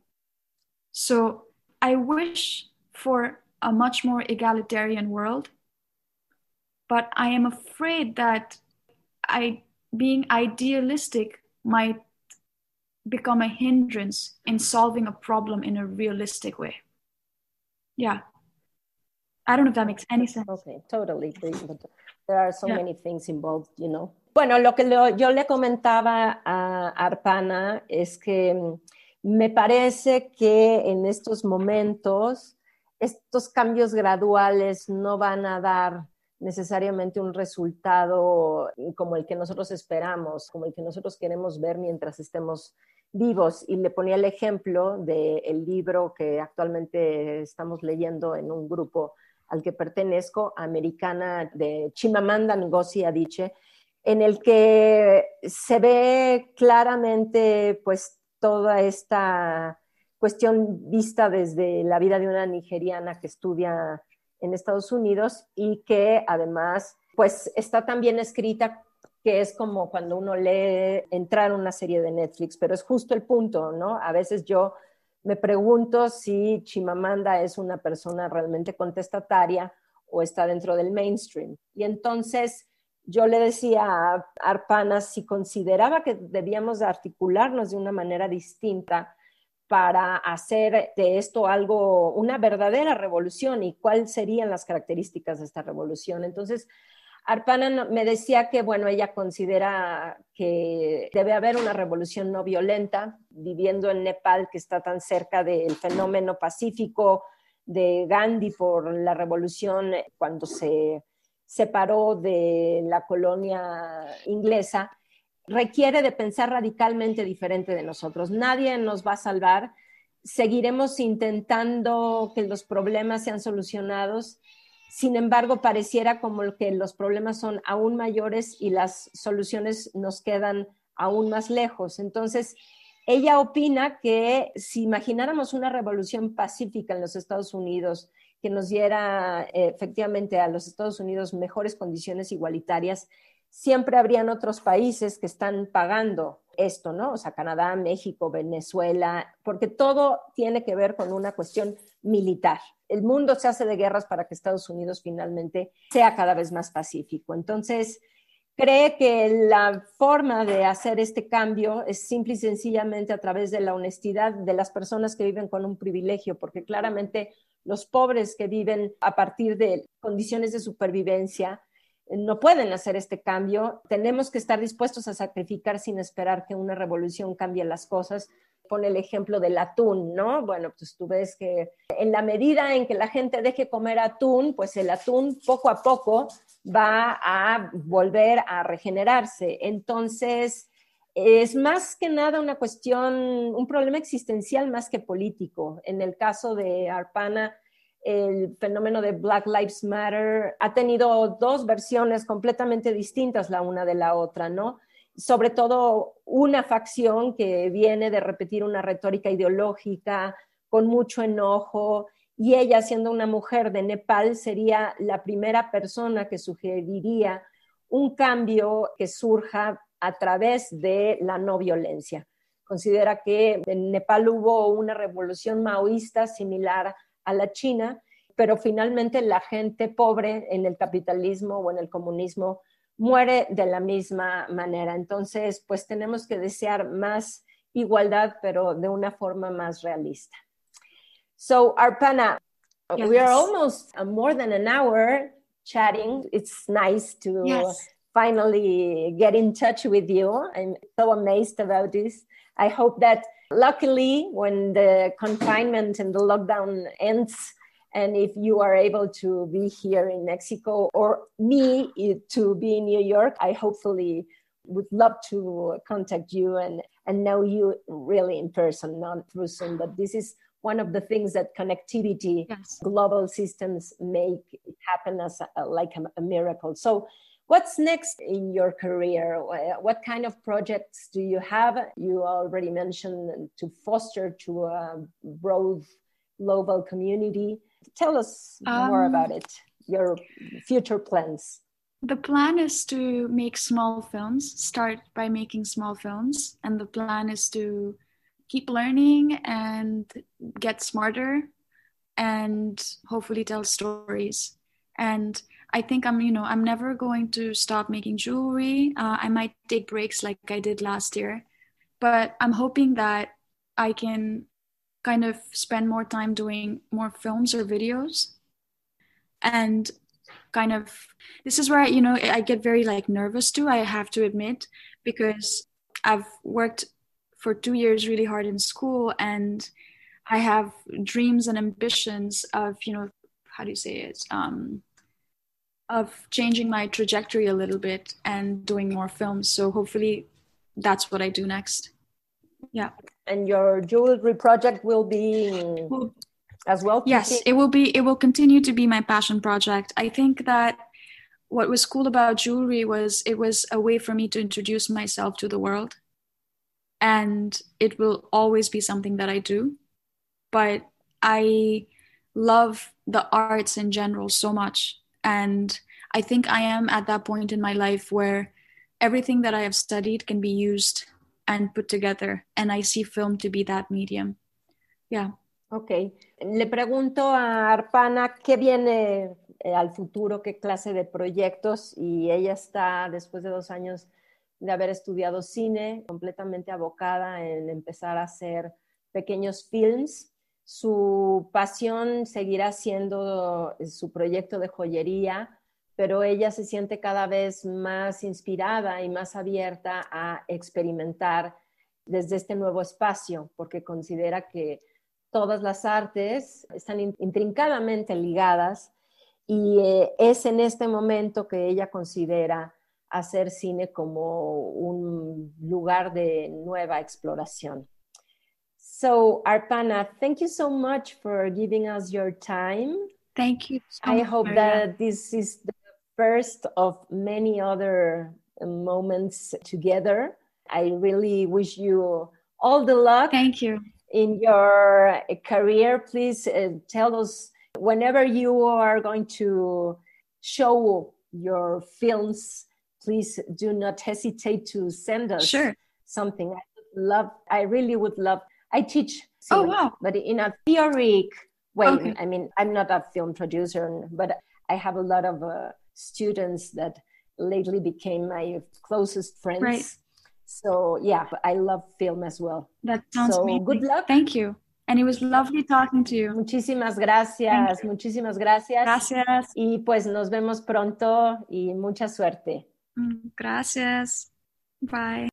So I wish for a much more egalitarian world, but I am afraid that I being idealistic might become a hindrance in solving a problem in a realistic way. Yeah. I don't know if that makes any sense. Okay, totally agree. But there are so yeah. many things involved, you know. Bueno, lo que yo le comentaba a Arpana es que mm, me parece que en estos momentos estos cambios graduales no van a dar necesariamente un resultado como el que nosotros esperamos, como el que nosotros queremos ver mientras estemos vivos. Y le ponía el ejemplo del libro que actualmente estamos leyendo en un grupo al que pertenezco, Americana, de Chimamanda Ngozi Adichie, en el que se ve claramente pues toda esta cuestión vista desde la vida de una nigeriana que estudia en Estados Unidos y que además pues está también escrita que es como cuando uno lee entrar una serie de Netflix, pero es justo el punto, ¿no? A veces yo me pregunto si Chimamanda es una persona realmente contestataria o está dentro del mainstream. Y entonces yo le decía a Arpana si consideraba que debíamos articularnos de una manera distinta para hacer de esto algo, una verdadera revolución y cuáles serían las características de esta revolución. Entonces, Arpana me decía que, bueno, ella considera que debe haber una revolución no violenta, viviendo en Nepal, que está tan cerca del fenómeno pacífico de Gandhi por la revolución cuando se separó de la colonia inglesa, requiere de pensar radicalmente diferente de nosotros. Nadie nos va a salvar. Seguiremos intentando que los problemas sean solucionados sin embargo, pareciera como que los problemas son aún mayores y las soluciones nos quedan aún más lejos. Entonces, ella opina que si imagináramos una revolución pacífica en los Estados Unidos, que nos diera eh, efectivamente a los Estados Unidos mejores condiciones igualitarias, siempre habrían otros países que están pagando esto, ¿no? O sea, Canadá, México, Venezuela, porque todo tiene que ver con una cuestión militar el mundo se hace de guerras para que Estados Unidos finalmente sea cada vez más pacífico. Entonces, cree que la forma de hacer este cambio es simple y sencillamente a través de la honestidad de las personas que viven con un privilegio, porque claramente los pobres que viven a partir de condiciones de supervivencia eh, no pueden hacer este cambio. Tenemos que estar dispuestos a sacrificar sin esperar que una revolución cambie las cosas, pone el ejemplo del atún, ¿no? Bueno, pues tú ves que en la medida en que la gente deje comer atún, pues el atún poco a poco va a volver a regenerarse. Entonces, es más que nada una cuestión, un problema existencial más que político. En el caso de Arpana, el fenómeno de Black Lives Matter ha tenido dos versiones completamente distintas la una de la otra, ¿no? sobre todo una facción que viene de repetir una retórica ideológica con mucho enojo y ella siendo una mujer de Nepal sería la primera persona que sugeriría un cambio que surja a través de la no violencia. Considera que en Nepal hubo una revolución maoísta similar a la China, pero finalmente la gente pobre en el capitalismo o en el comunismo muere de la misma manera. Entonces, pues tenemos que desear más igualdad, pero de una forma más realista. So, Arpana, yes. we are almost uh, more than an hour chatting. It's nice to yes. Finally get in touch with you. I'm so amazed about this. I hope that luckily, when the confinement and the lockdown ends, and if you are able to be here in Mexico or me to be in New York, I hopefully would love to contact you and, and know you really in person, not through Zoom. But this is one of the things that connectivity, yes. global systems make happen as a, like a, a miracle. So, what's next in your career? What kind of projects do you have? You already mentioned to foster to a broad global community Tell us um, more about it, your future plans. The plan is to make small films, start by making small films, and the plan is to keep learning and get smarter and hopefully tell stories. And I think I'm, you know, I'm never going to stop making jewelry. Uh, I might take breaks like I did last year, but I'm hoping that I can kind of spend more time doing more films or videos and kind of this is where you know I get very like nervous too. I have to admit because I've worked for two years really hard in school and I have dreams and ambitions of you know how do you say it um, of changing my trajectory a little bit and doing more films. So hopefully that's what I do next. Yeah. And your jewelry project will be as well? Yes, it will be it will continue to be my passion project. I think that what was cool about jewelry was it was a way for me to introduce myself to the world. And it will always be something that I do. But I love the arts in general so much and I think I am at that point in my life where everything that I have studied can be used and put together. And I see film to be that medium. Yeah. Ok. Le pregunto a Arpana qué viene eh, al futuro, qué clase de proyectos. Y ella está, después de dos años de haber estudiado cine, completamente abocada en empezar a hacer pequeños films su pasión seguirá siendo eh, su proyecto de joyería, pero ella se siente cada vez más inspirada y más abierta a experimentar desde este nuevo espacio, porque considera que todas las artes están intrincadamente ligadas y eh, es en este momento que ella considera hacer cine como un lugar de nueva exploración. So, Arpana, thank you so much for giving us your time. Thank you. So I hope that this is the first of many other moments together. I really wish you all the luck. Thank you. In your career, please uh, tell us whenever you are going to show your films, please do not hesitate to send us sure. something. I love, I really would love I teach oh, wow. but in a theoric way. Okay. I mean, I'm not a film producer, but I have a lot of uh, students that lately became my closest friends. Right. So yeah, I love film as well. That sounds so, amazing. Good luck. Thank you. And it was lovely talking to you. Muchísimas gracias, muchísimas gracias. Gracias. Y pues nos vemos pronto y mucha suerte. Mm, gracias. Bye.